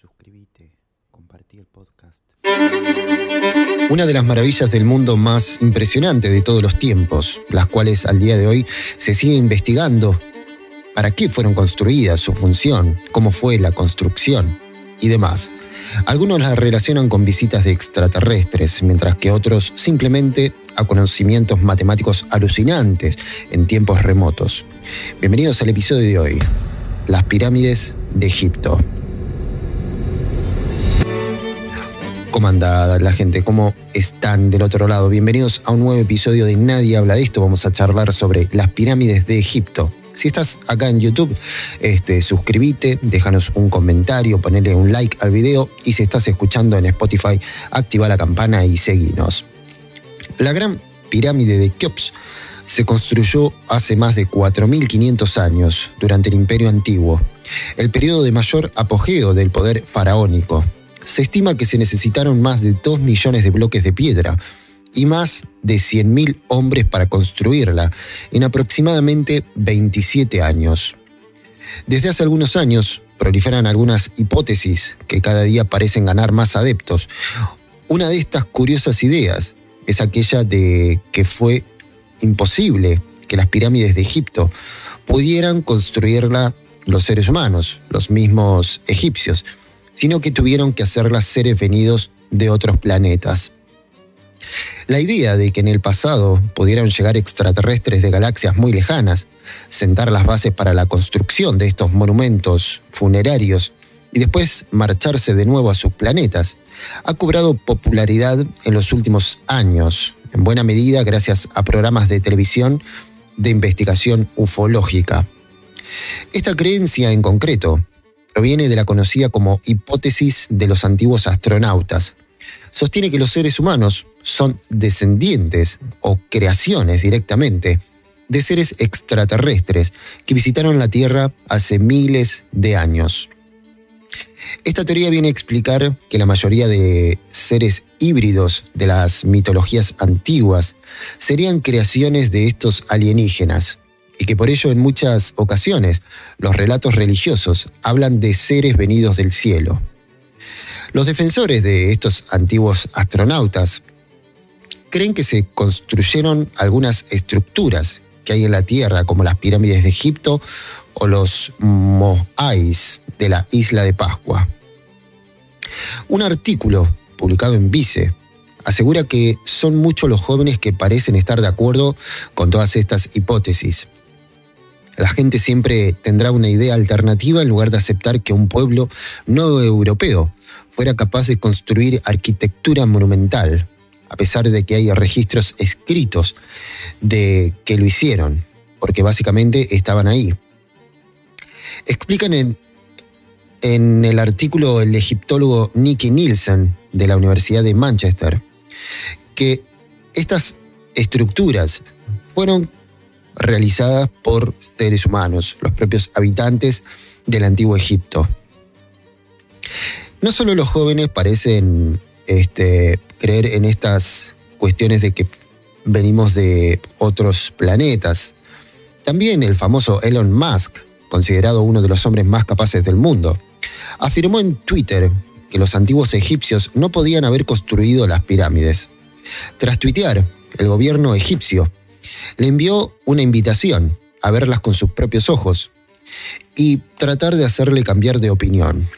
suscribite, compartí el podcast. Una de las maravillas del mundo más impresionante de todos los tiempos, las cuales al día de hoy se sigue investigando para qué fueron construidas, su función, cómo fue la construcción y demás. Algunos las relacionan con visitas de extraterrestres, mientras que otros simplemente a conocimientos matemáticos alucinantes en tiempos remotos. Bienvenidos al episodio de hoy, las pirámides de Egipto. ¿Cómo anda la gente? ¿Cómo están del otro lado? Bienvenidos a un nuevo episodio de Nadie habla de esto. Vamos a charlar sobre las pirámides de Egipto. Si estás acá en YouTube, este, suscríbete, déjanos un comentario, ponele un like al video y si estás escuchando en Spotify, activa la campana y seguinos. La gran pirámide de Keops se construyó hace más de 4.500 años durante el Imperio Antiguo, el periodo de mayor apogeo del poder faraónico. Se estima que se necesitaron más de 2 millones de bloques de piedra y más de 100.000 hombres para construirla en aproximadamente 27 años. Desde hace algunos años proliferan algunas hipótesis que cada día parecen ganar más adeptos. Una de estas curiosas ideas es aquella de que fue imposible que las pirámides de Egipto pudieran construirla los seres humanos, los mismos egipcios, sino que tuvieron que hacerlas seres venidos de otros planetas. La idea de que en el pasado pudieran llegar extraterrestres de galaxias muy lejanas, sentar las bases para la construcción de estos monumentos funerarios y después marcharse de nuevo a sus planetas, ha cobrado popularidad en los últimos años, en buena medida gracias a programas de televisión de investigación ufológica. Esta creencia en concreto proviene de la conocida como hipótesis de los antiguos astronautas. Sostiene que los seres humanos son descendientes o creaciones directamente de seres extraterrestres que visitaron la Tierra hace miles de años. Esta teoría viene a explicar que la mayoría de seres híbridos de las mitologías antiguas serían creaciones de estos alienígenas, y que por ello en muchas ocasiones los relatos religiosos hablan de seres venidos del cielo. Los defensores de estos antiguos astronautas creen que se construyeron algunas estructuras que hay en la Tierra, como las pirámides de Egipto o los Moais de la isla de Pascua. Un artículo publicado en Vice asegura que son muchos los jóvenes que parecen estar de acuerdo con todas estas hipótesis. La gente siempre tendrá una idea alternativa en lugar de aceptar que un pueblo no europeo fuera capaz de construir arquitectura monumental, a pesar de que hay registros escritos de que lo hicieron, porque básicamente estaban ahí. Explican en, en el artículo el egiptólogo Nicky Nielsen de la Universidad de Manchester que estas estructuras fueron realizadas por seres humanos, los propios habitantes del antiguo Egipto. No solo los jóvenes parecen este, creer en estas cuestiones de que venimos de otros planetas, también el famoso Elon Musk, considerado uno de los hombres más capaces del mundo, afirmó en Twitter que los antiguos egipcios no podían haber construido las pirámides. Tras tuitear, el gobierno egipcio le envió una invitación a verlas con sus propios ojos y tratar de hacerle cambiar de opinión.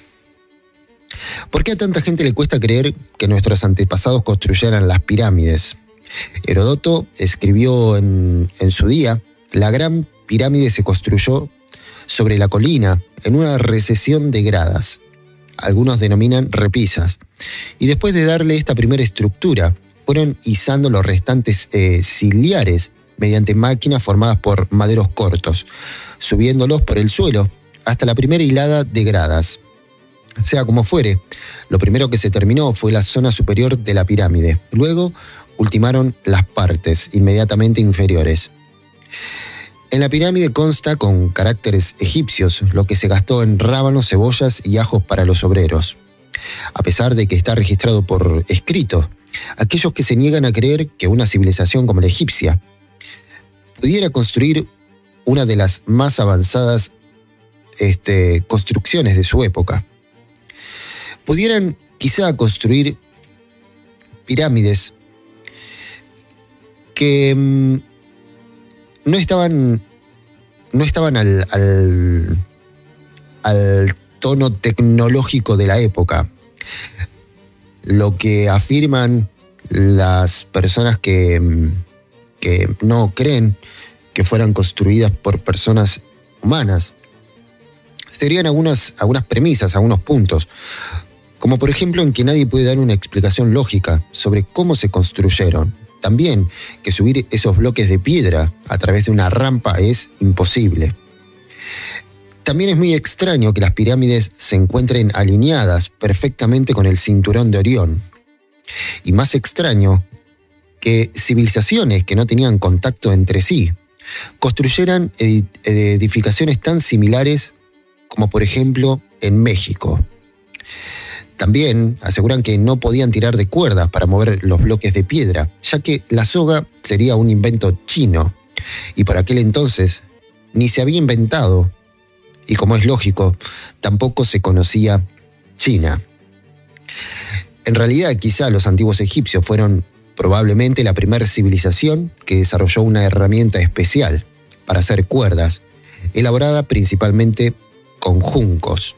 ¿Por qué a tanta gente le cuesta creer que nuestros antepasados construyeran las pirámides? Herodoto escribió en, su día, la gran pirámide se construyó sobre la colina en una recesión de gradas. Algunos denominan repisas. Y después de darle esta primera estructura, fueron izando los restantes eh, ciliares mediante máquinas formadas por maderos cortos, subiéndolos por el suelo hasta la primera hilada de gradas. Sea como fuere, lo primero que se terminó fue la zona superior de la pirámide. Luego ultimaron las partes inmediatamente inferiores. En la pirámide consta con caracteres egipcios lo que se gastó en rábanos, cebollas y ajos para los obreros. A pesar de que está registrado por escrito, aquellos que se niegan a creer que una civilización como la egipcia pudiera construir una de las más avanzadas este, construcciones de su época. pudieran quizá construir pirámides que mm, no estaban, no estaban al, al, tono tecnológico de la época. Lo que afirman las personas que, mm, que no creen que fueran construidas por personas humanas serían algunas, algunas premisas, algunos puntos, como por ejemplo en que nadie puede dar una explicación lógica sobre cómo se construyeron. También que subir esos bloques de piedra a través de una rampa es imposible. También es muy extraño que las pirámides se encuentren alineadas perfectamente con el cinturón de Orión. Y más extraño que civilizaciones que no tenían contacto entre sí construyeran edificaciones tan similares como por ejemplo en México. También aseguran que no podían tirar de cuerdas para mover los bloques de piedra, ya que la soga sería un invento chino, y por aquel entonces ni se había inventado, y como es lógico, tampoco se conocía China. En realidad, quizá los antiguos egipcios fueron probablemente la primera civilización que desarrolló una herramienta especial para hacer cuerdas, elaborada principalmente con juncos.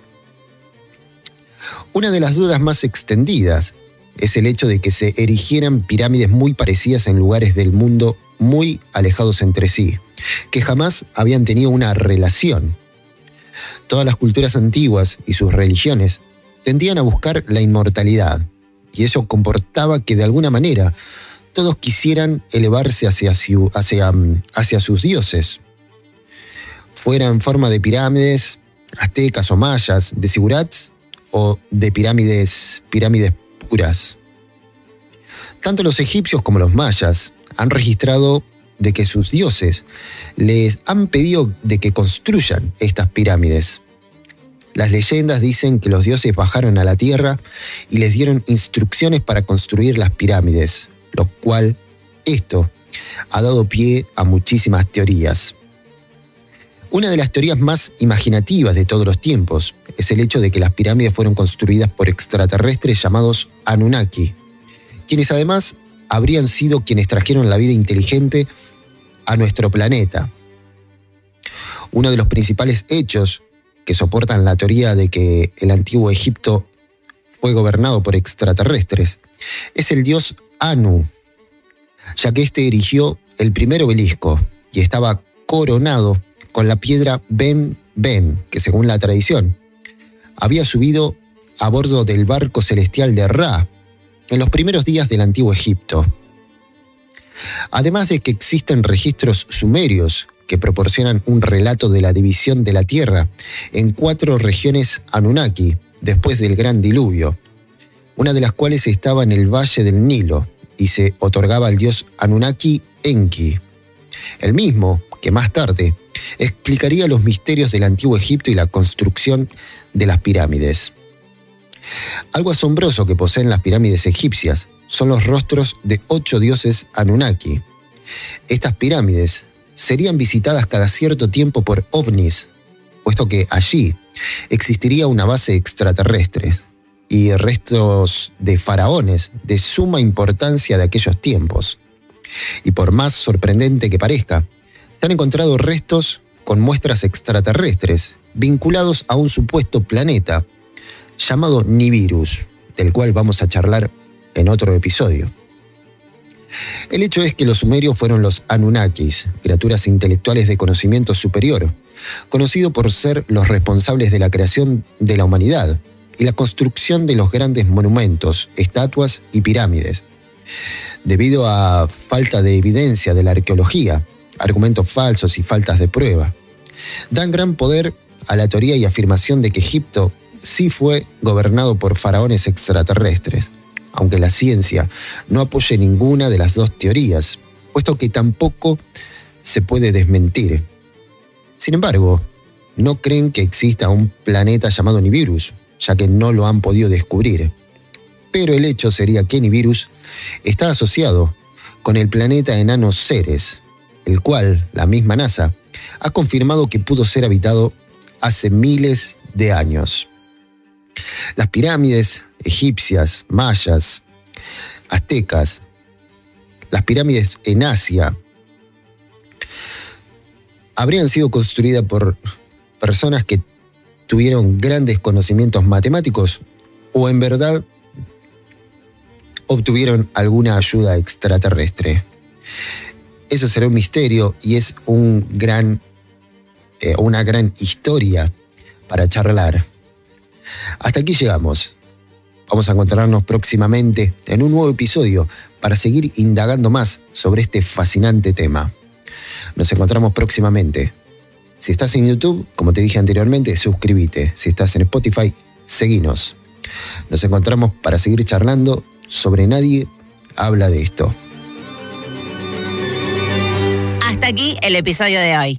Una de las dudas más extendidas es el hecho de que se erigieran pirámides muy parecidas en lugares del mundo muy alejados entre sí, que jamás habían tenido una relación. Todas las culturas antiguas y sus religiones tendían a buscar la inmortalidad, y eso comportaba que de alguna manera todos quisieran elevarse hacia, hacia, hacia sus dioses, fuera en forma de pirámides, aztecas o mayas, de sigurats o de pirámides, pirámides puras. Tanto los egipcios como los mayas han registrado de que sus dioses les han pedido de que construyan estas pirámides. Las leyendas dicen que los dioses bajaron a la tierra y les dieron instrucciones para construir las pirámides, lo cual esto ha dado pie a muchísimas teorías. Una de las teorías más imaginativas de todos los tiempos es el hecho de que las pirámides fueron construidas por extraterrestres llamados Anunnaki, quienes además habrían sido quienes trajeron la vida inteligente a nuestro planeta. Uno de los principales hechos que soportan la teoría de que el antiguo Egipto fue gobernado por extraterrestres es el dios Anu, ya que éste erigió el primer obelisco y estaba coronado con la piedra Ben Ben, que según la tradición, había subido a bordo del barco celestial de Ra en los primeros días del antiguo Egipto. Además de que existen registros sumerios que proporcionan un relato de la división de la tierra en cuatro regiones Anunnaki después del gran diluvio, una de las cuales estaba en el valle del Nilo y se otorgaba al dios Anunnaki Enki, el mismo que más tarde explicaría los misterios del antiguo Egipto y la construcción de las pirámides. Algo asombroso que poseen las pirámides egipcias son los rostros de ocho dioses Anunnaki. Estas pirámides serían visitadas cada cierto tiempo por ovnis, puesto que allí existiría una base extraterrestre y restos de faraones de suma importancia de aquellos tiempos. Y por más sorprendente que parezca, se han encontrado restos con muestras extraterrestres vinculados a un supuesto planeta llamado Nibiru, del cual vamos a charlar en otro episodio. El hecho es que los sumerios fueron los Anunnakis, criaturas intelectuales de conocimiento superior, conocidos por ser los responsables de la creación de la humanidad y la construcción de los grandes monumentos, estatuas y pirámides. Debido a falta de evidencia de la arqueología, argumentos falsos y faltas de prueba. Dan gran poder a la teoría y afirmación de que Egipto sí fue gobernado por faraones extraterrestres, aunque la ciencia no apoye ninguna de las dos teorías, puesto que tampoco se puede desmentir. Sin embargo, no creen que exista un planeta llamado Nibiru, ya que no lo han podido descubrir. Pero el hecho sería que Nibiru está asociado con el planeta enano Ceres, el cual la misma NASA ha confirmado que pudo ser habitado hace miles de años. Las pirámides egipcias, mayas, aztecas, las pirámides en Asia, habrían sido construidas por personas que tuvieron grandes conocimientos matemáticos o en verdad obtuvieron alguna ayuda extraterrestre. Eso será un misterio y es un gran, eh, una gran historia para charlar. Hasta aquí llegamos. Vamos a encontrarnos próximamente en un nuevo episodio para seguir indagando más sobre este fascinante tema. Nos encontramos próximamente. Si estás en YouTube, como te dije anteriormente, suscríbete. Si estás en Spotify, seguinos. Nos encontramos para seguir charlando sobre nadie habla de esto. Hasta aquí el episodio de hoy.